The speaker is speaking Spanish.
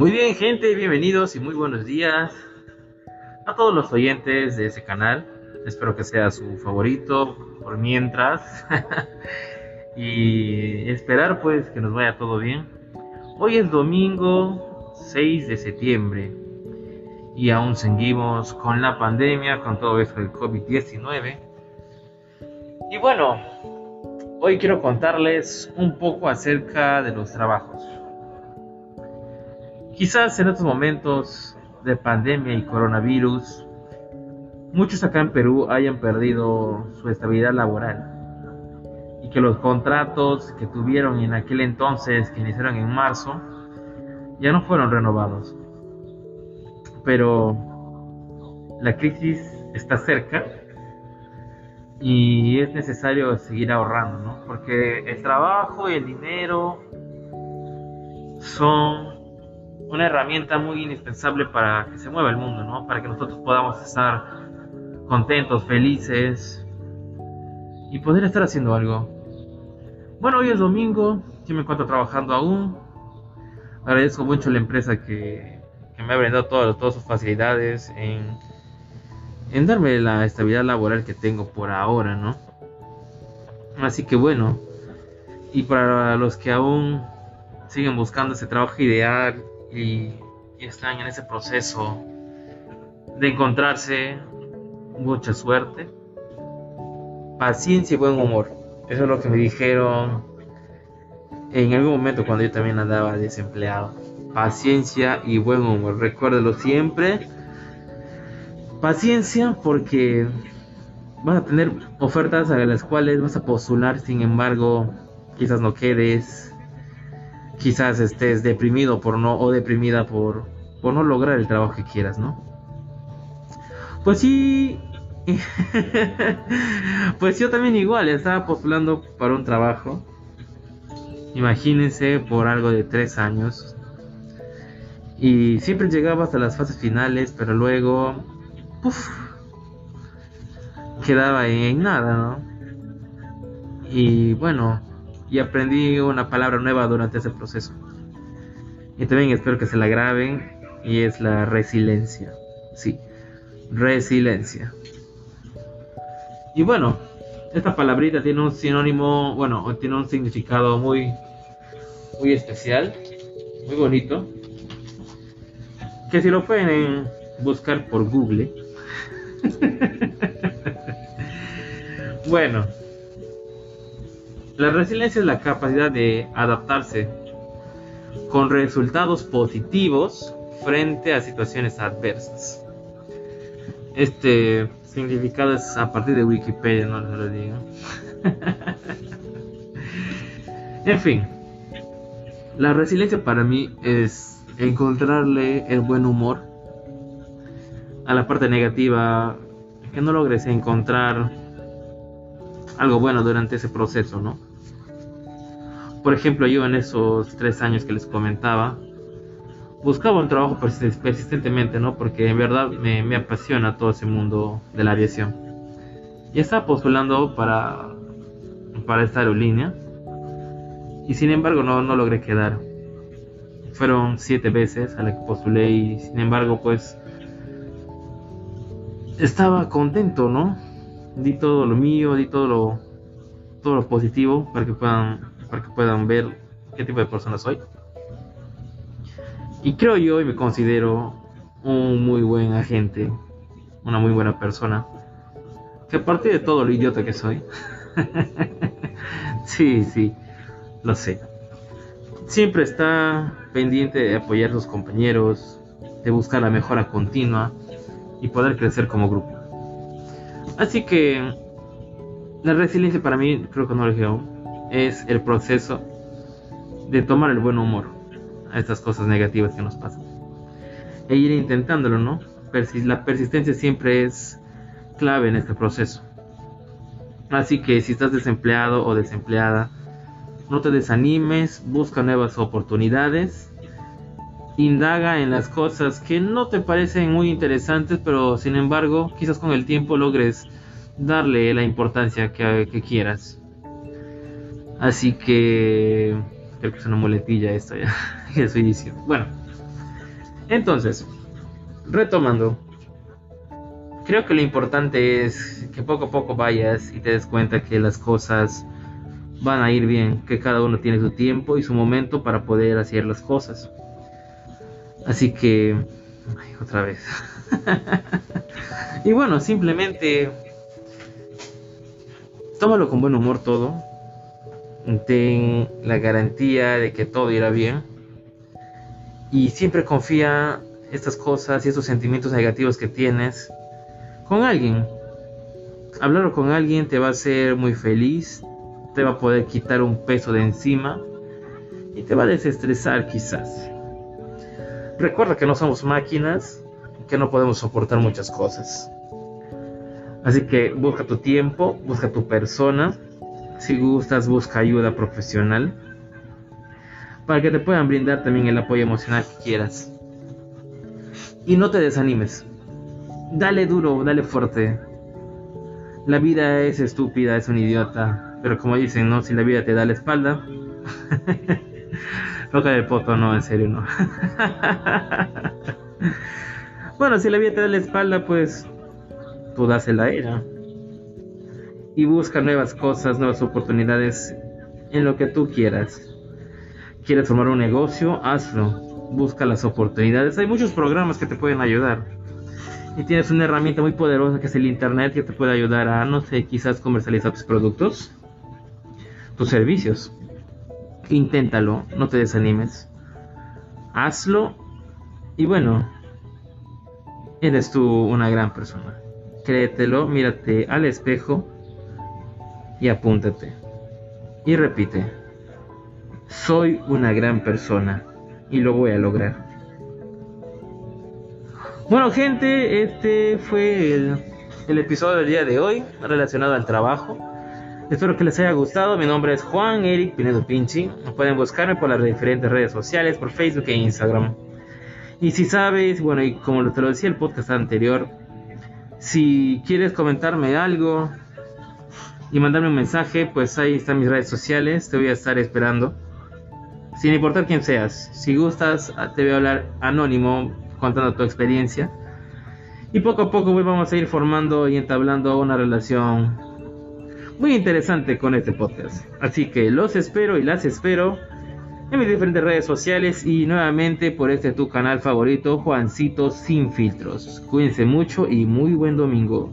Muy bien, gente, bienvenidos y muy buenos días a todos los oyentes de ese canal. Espero que sea su favorito por mientras. y esperar pues que nos vaya todo bien. Hoy es domingo 6 de septiembre y aún seguimos con la pandemia, con todo esto del COVID-19. Y bueno, hoy quiero contarles un poco acerca de los trabajos. Quizás en estos momentos de pandemia y coronavirus, muchos acá en Perú hayan perdido su estabilidad laboral y que los contratos que tuvieron en aquel entonces, que iniciaron en marzo, ya no fueron renovados. Pero la crisis está cerca y es necesario seguir ahorrando, ¿no? Porque el trabajo y el dinero son una herramienta muy indispensable para que se mueva el mundo, ¿no? Para que nosotros podamos estar contentos, felices y poder estar haciendo algo. Bueno, hoy es domingo, yo me encuentro trabajando aún. Agradezco mucho a la empresa que, me ha brindado todas, sus facilidades en en darme la estabilidad laboral que tengo por ahora, ¿no? Así que bueno, y para los que aún siguen buscando ese trabajo ideal y, están en ese proceso de encontrarse, mucha suerte, paciencia y buen humor. Eso es lo que me dijeron en algún momento cuando yo también andaba desempleado. Paciencia y buen humor. Recuérdelo siempre Paciencia porque vas a tener ofertas a las cuales vas a postular, sin embargo, quizás no quedes, quizás estés deprimido por no o deprimida por, por no lograr el trabajo que quieras, ¿no? Pues sí, pues yo también igual, estaba postulando para un trabajo. Imagínense por algo de tres años. Y siempre llegaba hasta las fases finales, pero luego quedaba en nada, ¿no? Y bueno, y aprendí una palabra nueva durante ese proceso. Y también espero que se la graben y es la resiliencia. Sí, resiliencia. Y bueno, esta palabrita tiene un sinónimo, bueno, tiene un significado muy muy especial, muy bonito. Que si lo pueden buscar por Google, bueno, la resiliencia es la capacidad de adaptarse con resultados positivos frente a situaciones adversas. Este significado es a partir de Wikipedia, no se lo digo. en fin, la resiliencia para mí es encontrarle el buen humor a la parte negativa, que no logres encontrar algo bueno durante ese proceso, ¿no? Por ejemplo, yo en esos tres años que les comentaba, buscaba un trabajo persistentemente, ¿no? Porque en verdad me, apasiona todo ese mundo de la aviación. Y estaba postulando para, para esta aerolínea. Y sin embargo no, no logré quedar. Fueron siete veces a la que postulé y sin embargo pues estaba contento, ¿no? Di todo lo mío, di todo lo, todo lo positivo para que puedan, para que puedan ver qué tipo de persona soy. Y creo yo y me considero un muy buen agente, una muy buena persona. Que aparte de todo lo idiota que soy, sí, sí, lo sé. Siempre está pendiente de apoyar a sus compañeros, de buscar la mejora continua y poder crecer como grupo. Así que la resiliencia para mí, creo que no lo es el proceso de tomar el buen humor a estas cosas negativas que nos pasan. E ir intentándolo, ¿no? la persistencia siempre es clave en este proceso. Así que si estás desempleado o desempleada, no te desanimes, busca nuevas oportunidades indaga en las cosas que no te parecen muy interesantes, pero sin embargo, quizás con el tiempo logres darle la importancia que, quieras. Así que creo que es una muletilla esto ya, que estoy diciendo. Bueno, Entonces, retomando, creo que lo importante es que poco a poco vayas y te des cuenta que las cosas van a ir bien, que cada uno tiene su tiempo y su momento para poder hacer las cosas. Así que, otra vez. y bueno, simplemente tómalo con buen humor todo. Ten la garantía de que todo irá bien. Y siempre confía estas cosas y estos sentimientos negativos que tienes con alguien. Hablarlo con alguien te va a hacer muy feliz, te va a poder quitar un peso de encima y te va a desestresar quizás. Recuerda que no somos máquinas, que no podemos soportar muchas cosas. Así que busca tu tiempo, busca tu persona. Si gustas, busca ayuda profesional para que te puedan brindar también el apoyo emocional que quieras. Y no te desanimes. Dale duro, dale fuerte. La vida es estúpida, es un idiota. Pero como dicen, ¿no? Si la vida te da la espalda. Toca el poto, no, en serio, no. bueno, si la vida te da la espalda, pues tú dásela a ella. Y busca nuevas cosas, nuevas oportunidades en lo que tú quieras. ¿Quieres formar un negocio? Hazlo. Busca las oportunidades. Hay muchos programas que te pueden ayudar. Y tienes una herramienta muy poderosa que es el Internet que te puede ayudar a, no sé, quizás comercializar tus productos, tus servicios. Inténtalo, no te desanimes. Hazlo y bueno, eres tú una gran persona. Créetelo, mírate al espejo y apúntate. Y repite, soy una gran persona y lo voy a lograr. Bueno gente, este fue el, el episodio del día de hoy relacionado al trabajo. Espero que les haya gustado. Mi nombre es Juan Eric Pinedo Pinchi. Pueden buscarme por las diferentes redes sociales, por Facebook e Instagram. Y si sabes, bueno, y como te lo decía el podcast anterior, si quieres comentarme algo y mandarme un mensaje, pues ahí están mis redes sociales. Te voy a estar esperando. Sin importar quién seas. Si gustas, te voy a hablar anónimo contando tu experiencia. Y poco a poco pues, vamos a ir formando y entablando una relación muy interesante con este podcast. Así que los espero y las espero en mis diferentes redes sociales y nuevamente por este tu canal favorito, Juancito Sin Filtros. Cuídense mucho y muy buen domingo.